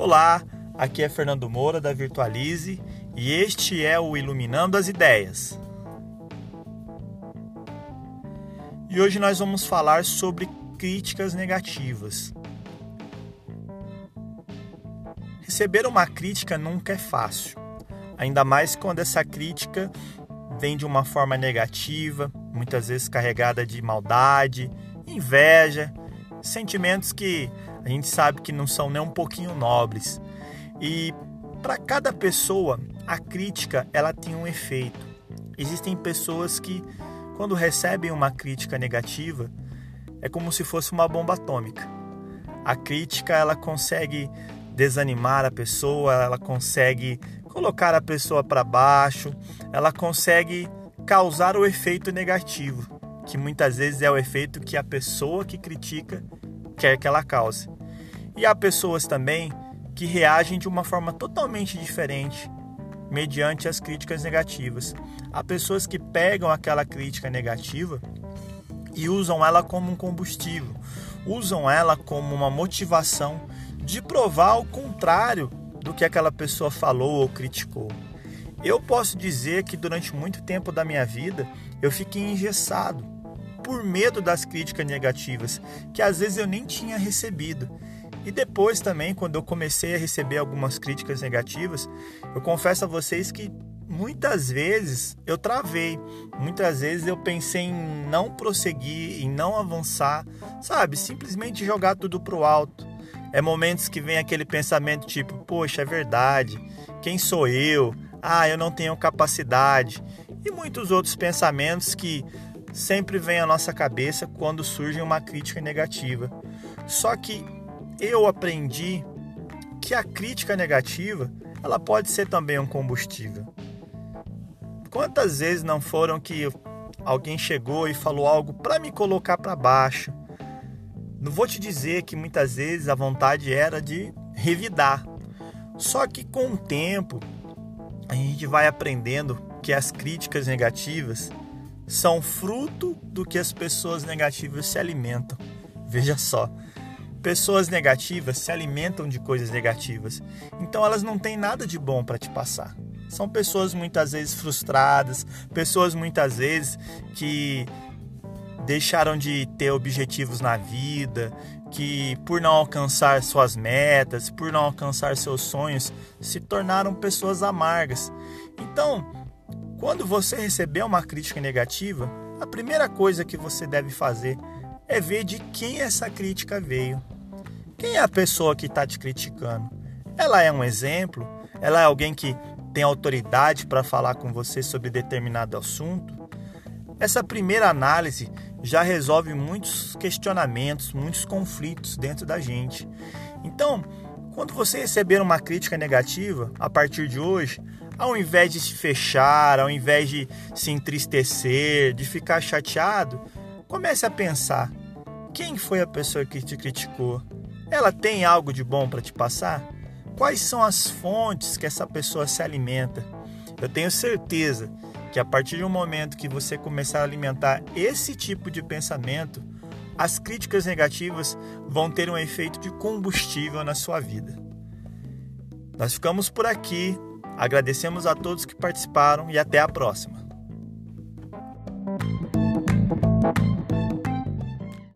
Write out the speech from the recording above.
Olá, aqui é Fernando Moura da Virtualize e este é o Iluminando as Ideias. E hoje nós vamos falar sobre críticas negativas. Receber uma crítica nunca é fácil, ainda mais quando essa crítica vem de uma forma negativa, muitas vezes carregada de maldade, inveja, sentimentos que a gente sabe que não são nem um pouquinho nobres. E para cada pessoa, a crítica ela tem um efeito. Existem pessoas que quando recebem uma crítica negativa, é como se fosse uma bomba atômica. A crítica ela consegue desanimar a pessoa, ela consegue colocar a pessoa para baixo, ela consegue causar o efeito negativo, que muitas vezes é o efeito que a pessoa que critica quer que ela cause. E há pessoas também que reagem de uma forma totalmente diferente mediante as críticas negativas. Há pessoas que pegam aquela crítica negativa e usam ela como um combustível, usam ela como uma motivação de provar o contrário do que aquela pessoa falou ou criticou. Eu posso dizer que durante muito tempo da minha vida eu fiquei engessado por medo das críticas negativas, que às vezes eu nem tinha recebido. E depois também, quando eu comecei a receber algumas críticas negativas, eu confesso a vocês que muitas vezes eu travei, muitas vezes eu pensei em não prosseguir, em não avançar, sabe? Simplesmente jogar tudo pro alto. É momentos que vem aquele pensamento tipo, poxa, é verdade, quem sou eu? Ah, eu não tenho capacidade. E muitos outros pensamentos que sempre vem à nossa cabeça quando surge uma crítica negativa. Só que eu aprendi que a crítica negativa ela pode ser também um combustível. Quantas vezes não foram que alguém chegou e falou algo para me colocar para baixo? Não vou te dizer que muitas vezes a vontade era de revidar. Só que com o tempo a gente vai aprendendo que as críticas negativas são fruto do que as pessoas negativas se alimentam. Veja só, pessoas negativas se alimentam de coisas negativas, então elas não têm nada de bom para te passar. São pessoas muitas vezes frustradas, pessoas muitas vezes que deixaram de ter objetivos na vida, que por não alcançar suas metas, por não alcançar seus sonhos, se tornaram pessoas amargas. Então, quando você receber uma crítica negativa, a primeira coisa que você deve fazer é ver de quem essa crítica veio. Quem é a pessoa que está te criticando? Ela é um exemplo? Ela é alguém que tem autoridade para falar com você sobre determinado assunto? Essa primeira análise já resolve muitos questionamentos, muitos conflitos dentro da gente. Então, quando você receber uma crítica negativa, a partir de hoje, ao invés de se fechar, ao invés de se entristecer, de ficar chateado, comece a pensar: quem foi a pessoa que te criticou? Ela tem algo de bom para te passar? Quais são as fontes que essa pessoa se alimenta? Eu tenho certeza que a partir do momento que você começar a alimentar esse tipo de pensamento, as críticas negativas vão ter um efeito de combustível na sua vida. Nós ficamos por aqui. Agradecemos a todos que participaram e até a próxima.